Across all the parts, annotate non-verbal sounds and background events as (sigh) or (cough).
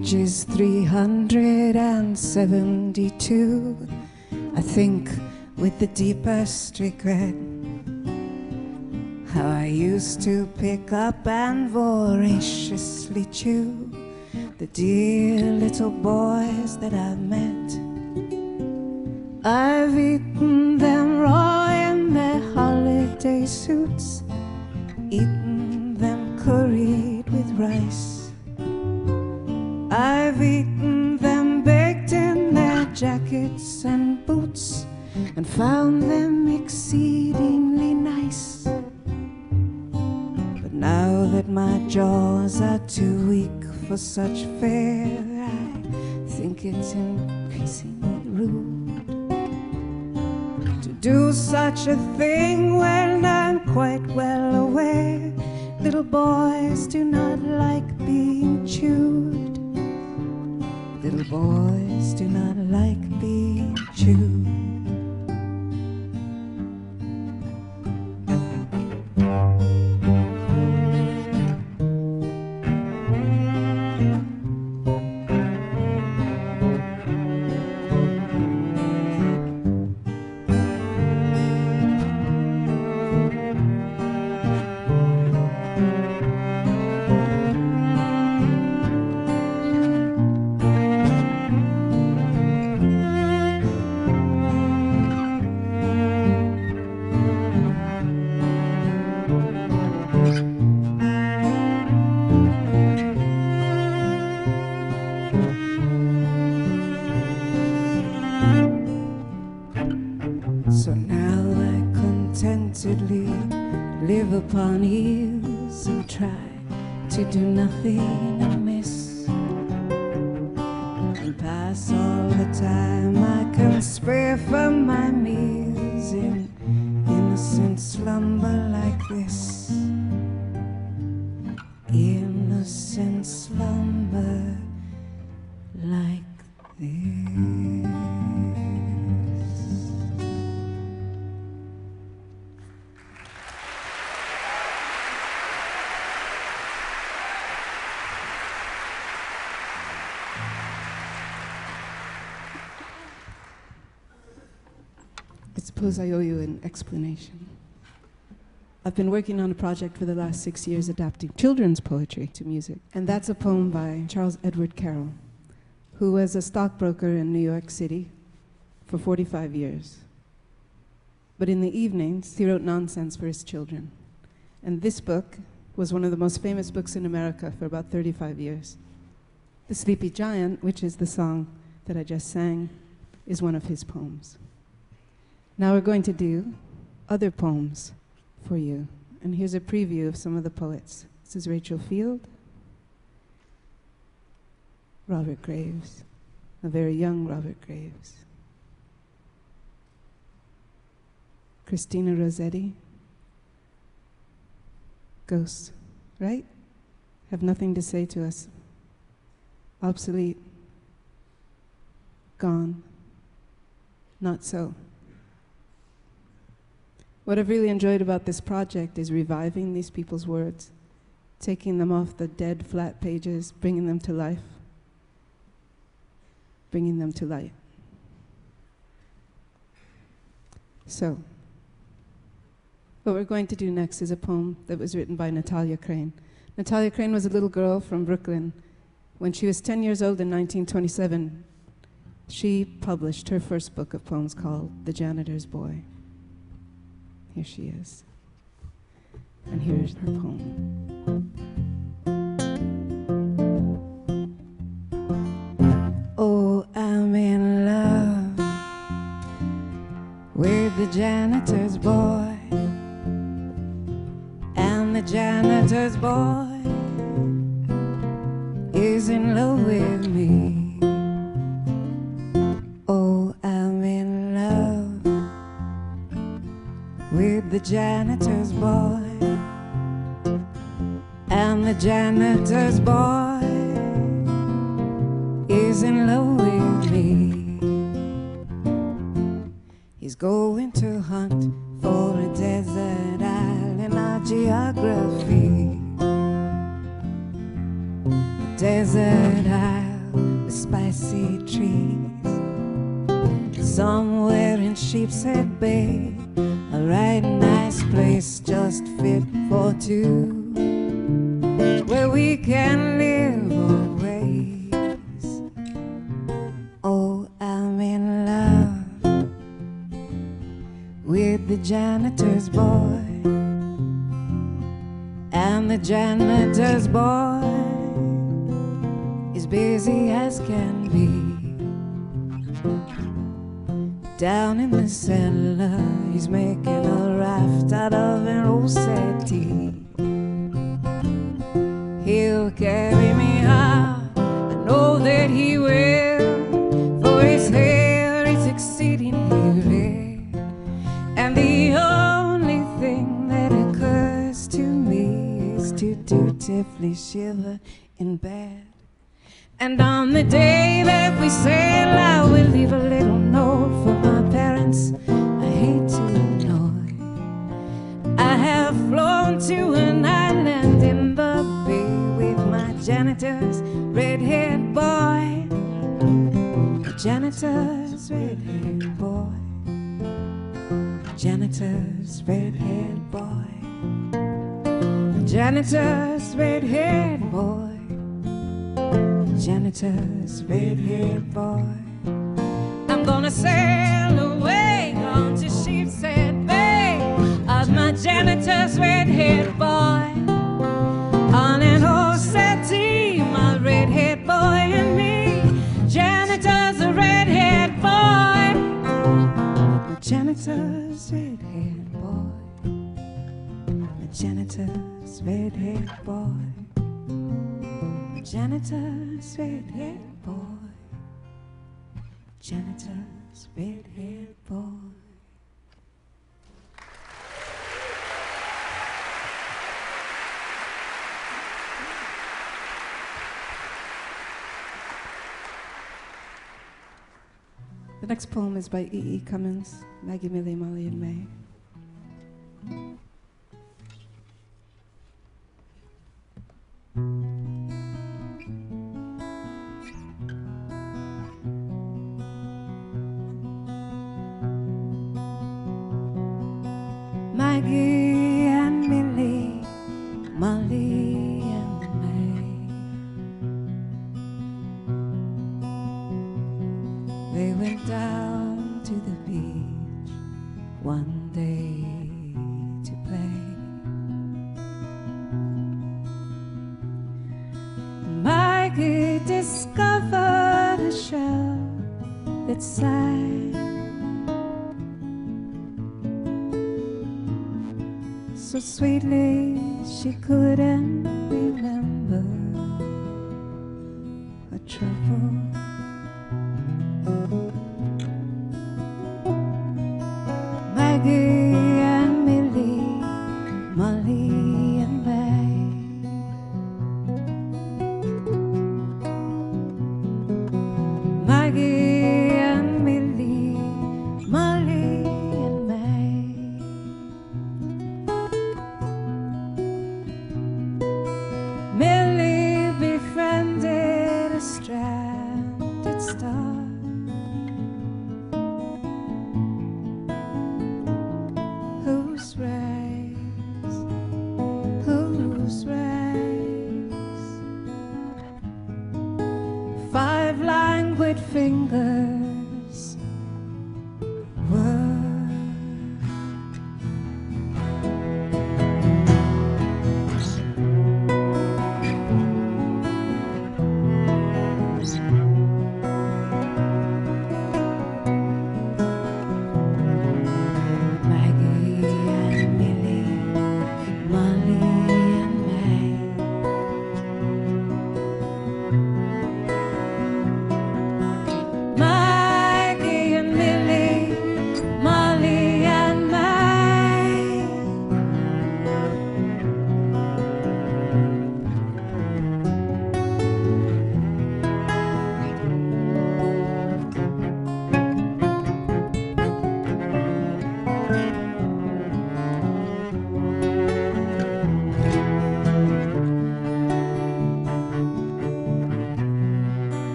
My age is 372. I think with the deepest regret how I used to pick up and voraciously chew the dear little boys that I've met. I've eaten them raw in their holiday suits, eaten them curried with rice. I've eaten them baked in their jackets and boots and found them exceedingly nice. But now that my jaws are too weak for such fare, I think it's increasingly rude to do such a thing when I'm quite well aware little boys do not like being chewed. Little boys do not like being chewed. Suppose I owe you an explanation. I've been working on a project for the last six years adapting children's poetry to music, and that's a poem by Charles Edward Carryl, who was a stockbroker in New York City for 45 years. But in the evenings, he wrote nonsense for his children. And this book was one of the most famous books in America for about 35 years. The Sleepy Giant, which is the song that I just sang, is one of his poems. Now we're going to do other poems for you. And here's a preview of some of the poets. This is Rachel Field, Robert Graves, a very young Robert Graves, Christina Rossetti, Ghosts, right? Have nothing to say to us. Obsolete, gone, not so. What I've really enjoyed about this project is reviving these people's words, taking them off the dead, flat pages, bringing them to life, bringing them to light. So, what we're going to do next is a poem that was written by Natalia Crane. Natalia Crane was a little girl from Brooklyn. When she was 10 years old in 1927, she published her first book of poems called The Janitor's Boy. Here she is. And here's her poem. Oh, I'm in love with the janitor's boy. And the janitor's boy janitor's boy. And the janitor's boy is in love with me. He's going to hunt for a desert island of geography. desert isle with spicy trees. Somewhere in Sheepshead Bay, a nice place just fit for two. Where we can live always. Oh, I'm in love with the janitor's boy. And the janitor's boy is busy as can be. Down in the cellar, he's making a raft out of an old settee. He'll carry me out, I know that he will, for his hair is exceedingly red. And the only thing that occurs to me is to dutifully shiver in bed. And on the day that we sail, I will leave a little note for my parents. I hate to annoy. I have flown to an island in the bay with my janitor's red-haired boy. The janitor's red-haired boy. Janitor's red-haired boy. Janitor's red-haired boy janitor's red-haired boy. I'm gonna sail away on to Sheepshead Bay of my janitor's red-haired boy. On an old settee, my red-haired boy and me. Janitor's a red-haired boy. Janitor's red-haired boy. My janitor's red-haired boy janitor's red-haired boy. Janitor's red-haired boy. The next poem is by E. E. Cummings, Maggie Millie, Molly, and May. Her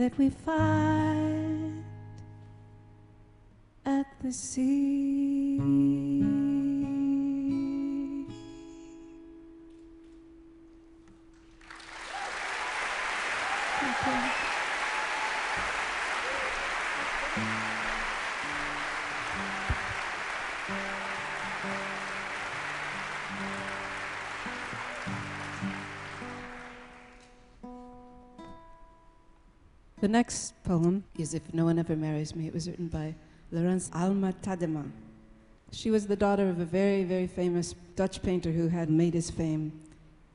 that we find at the sea. The next poem is If No One Ever Marries Me. It was written by Laurence Alma Tadema. She was the daughter of a very, very famous Dutch painter who had made his fame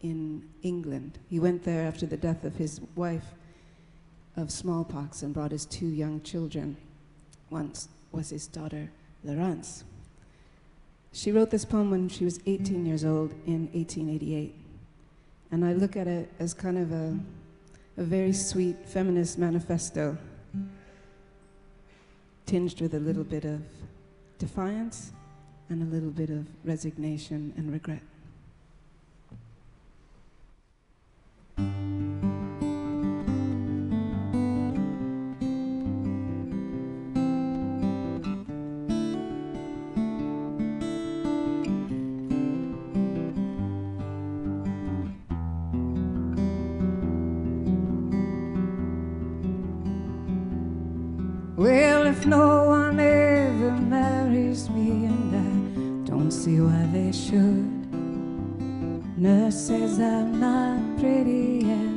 in England. He went there after the death of his wife of smallpox and brought his two young children. Once was his daughter, Laurence. She wrote this poem when she was 18 years old in 1888. And I look at it as kind of a, a very sweet feminist manifesto, tinged with a little bit of defiance and a little bit of resignation and regret. No one ever marries me, and I don't see why they should. Nurse says I'm not pretty, and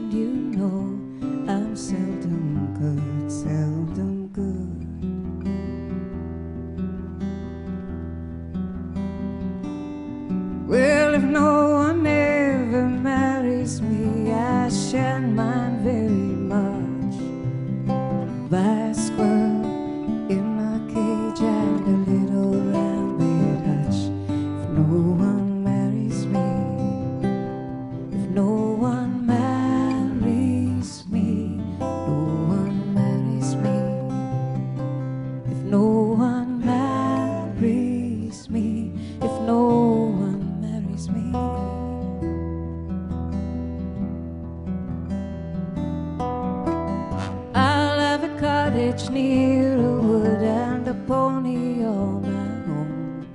cottage near a wood and a pony all my own.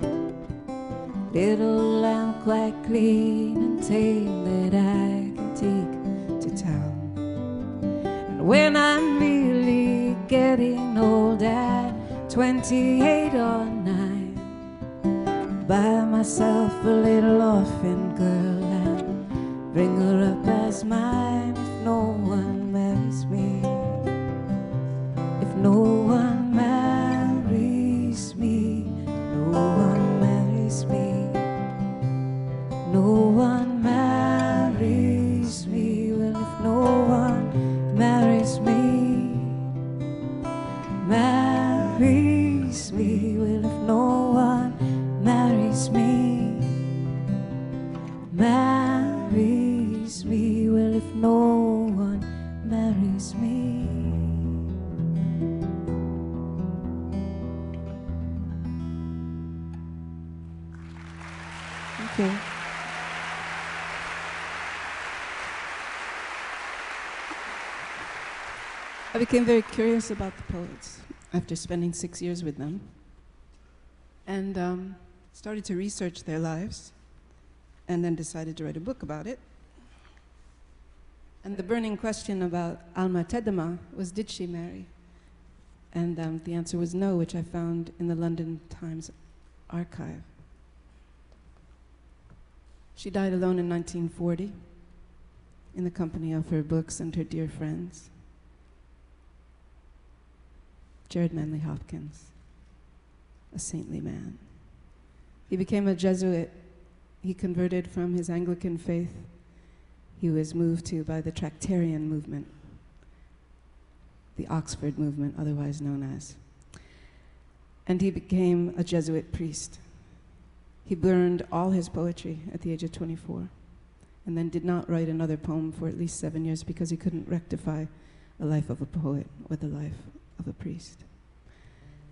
Little lamb quite clean and tame that I can take to town. And when I'm really getting old at 28 or 9, buy myself a little orphan girl and bring her up as mine became very curious about the poets after spending six years with them and um, started to research their lives and then decided to write a book about it. And the burning question about Alma Tadema was did she marry? And um, the answer was no, which I found in the London Times archive. She died alone in 1940 in the company of her books and her dear friends. Gerard Manley Hopkins, a saintly man. He became a Jesuit. He converted from his Anglican faith. He was moved to by the Tractarian movement, the Oxford movement, otherwise known as. And he became a Jesuit priest. He burned all his poetry at the age of 24 and then did not write another poem for at least seven years because he couldn't rectify a life of a poet with the life of a priest.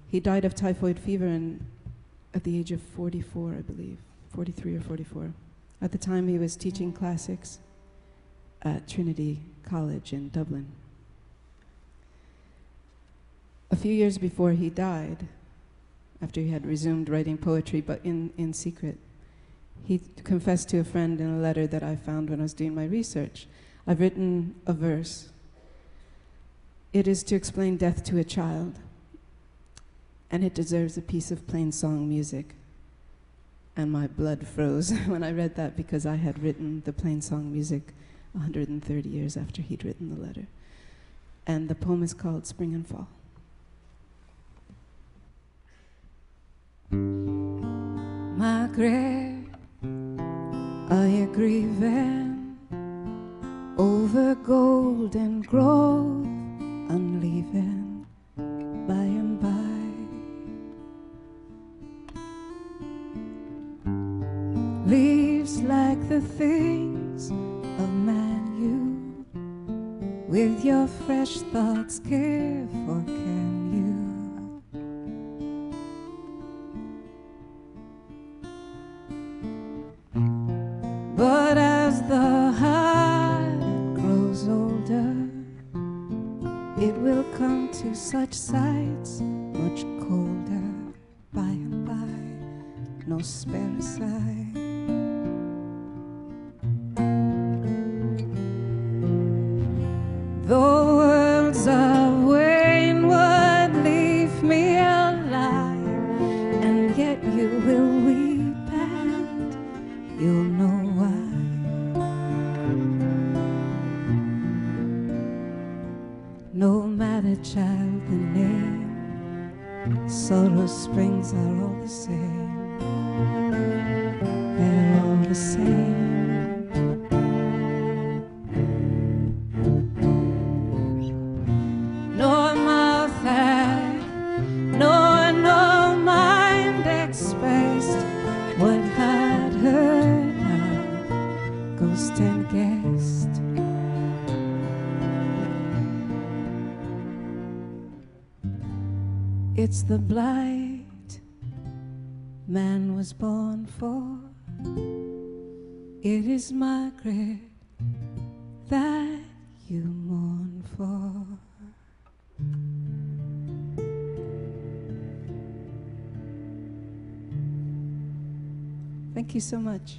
He died of typhoid fever in, at the age of 44, I believe, 43 or 44. At the time, he was teaching classics at Trinity College in Dublin. A few years before he died, after he had resumed writing poetry, but in, in secret, he confessed to a friend in a letter that I found when I was doing my research. I've written a verse. It is to explain death to a child, and it deserves a piece of plain song music. And my blood froze (laughs) when I read that because I had written the plain song music 130 years after he'd written the letter. And the poem is called Spring and Fall. Margaret, are you grieving over golden grove and leaving by and by? Leaves like the things of man you with your fresh thoughts care for can the blight man was born for. It is Margaret that you mourn for. Thank you so much.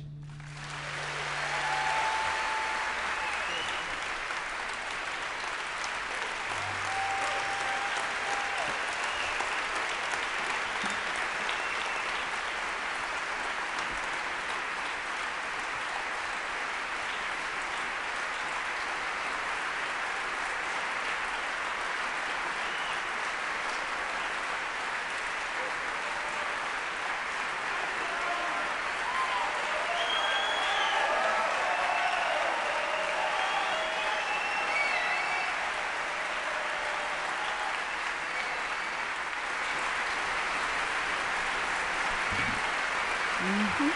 Mm-hmm.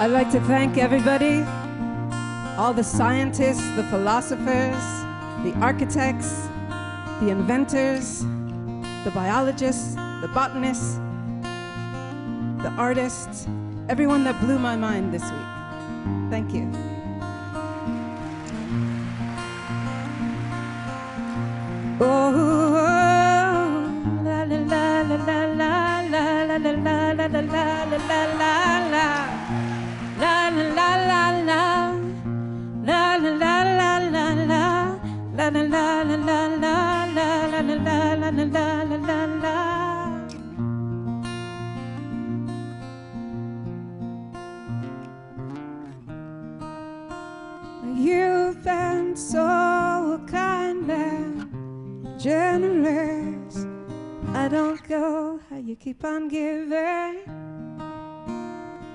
I'd like to thank everybody, all the scientists, the philosophers, the architects, the inventors, the biologists, the botanists, the artists, everyone that blew my mind this week. Thank you. and so kind and generous. I don't go how you keep on giving.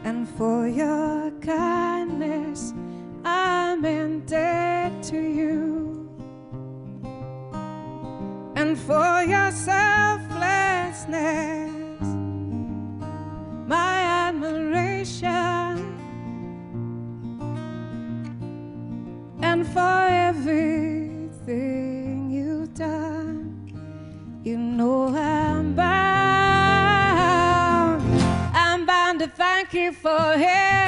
And for your kindness, I'm indebted to you. Hey.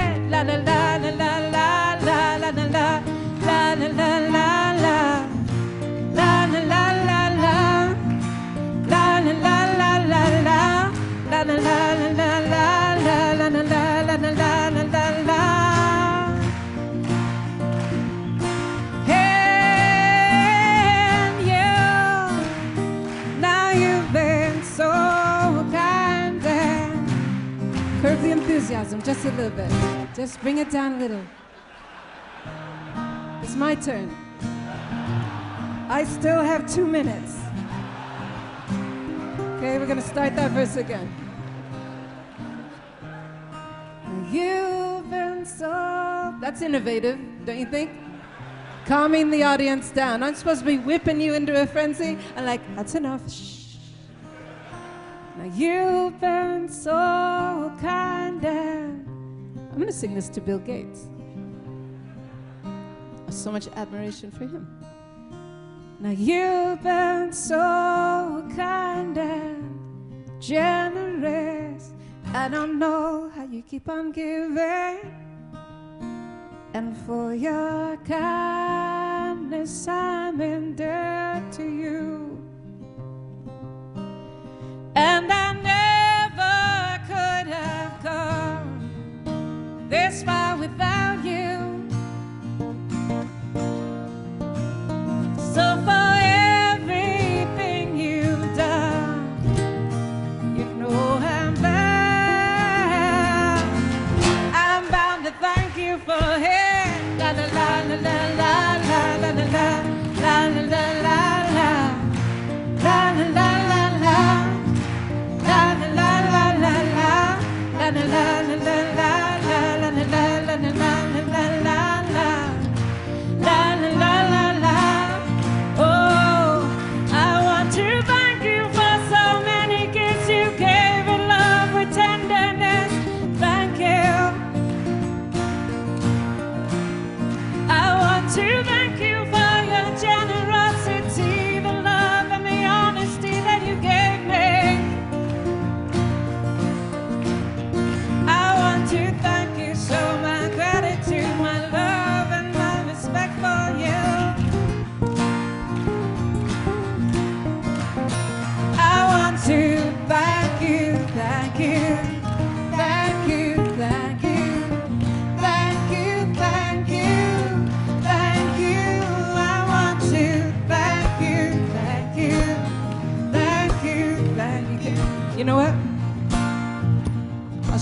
enthusiasm just a little bit. Just bring it down a little. It's my turn. I still have two minutes. Okay, we're gonna start that verse again. You've been so. That's innovative, don't you think? Calming the audience down. I'm supposed to be whipping you into a frenzy. I'm like, that's enough. Shh. Now you've been so kind and I'm going to sing this to Bill Gates. So much admiration for him. Now you've been so kind and generous. I don't know how you keep on giving. And for your kindness, I'm indebted to you and I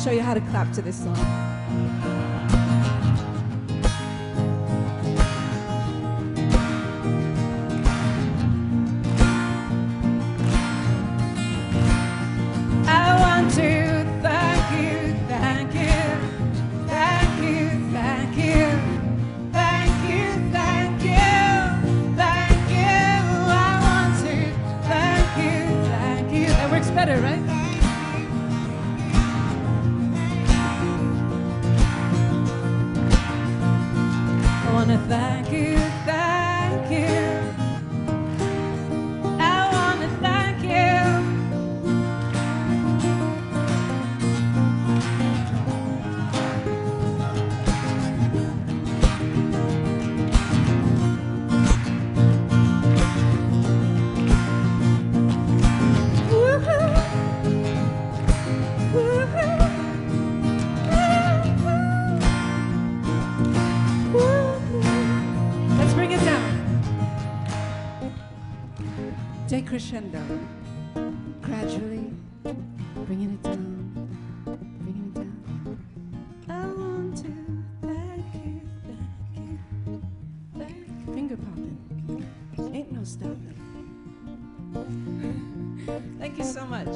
show you how to clap to this song. crescendo, gradually bringing it down, bringing it down. Finger popping, ain't no stopping. thank you so much.